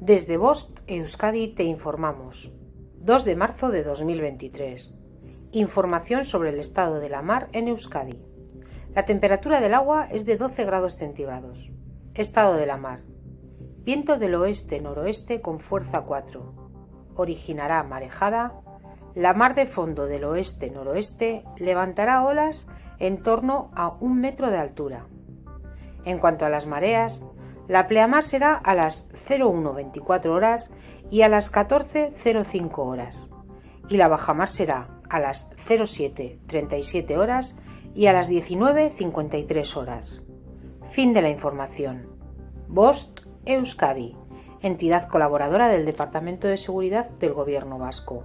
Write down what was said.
Desde Bost, Euskadi, te informamos. 2 de marzo de 2023. Información sobre el estado de la mar en Euskadi. La temperatura del agua es de 12 grados centígrados. Estado de la mar. Viento del oeste-noroeste con fuerza 4. Originará marejada. La mar de fondo del oeste-noroeste levantará olas en torno a un metro de altura. En cuanto a las mareas, la pleamar será a las 01.24 horas y a las 14.05 horas. Y la bajamar será a las 07.37 horas y a las 19.53 horas. Fin de la información. Bost Euskadi, entidad colaboradora del Departamento de Seguridad del Gobierno Vasco.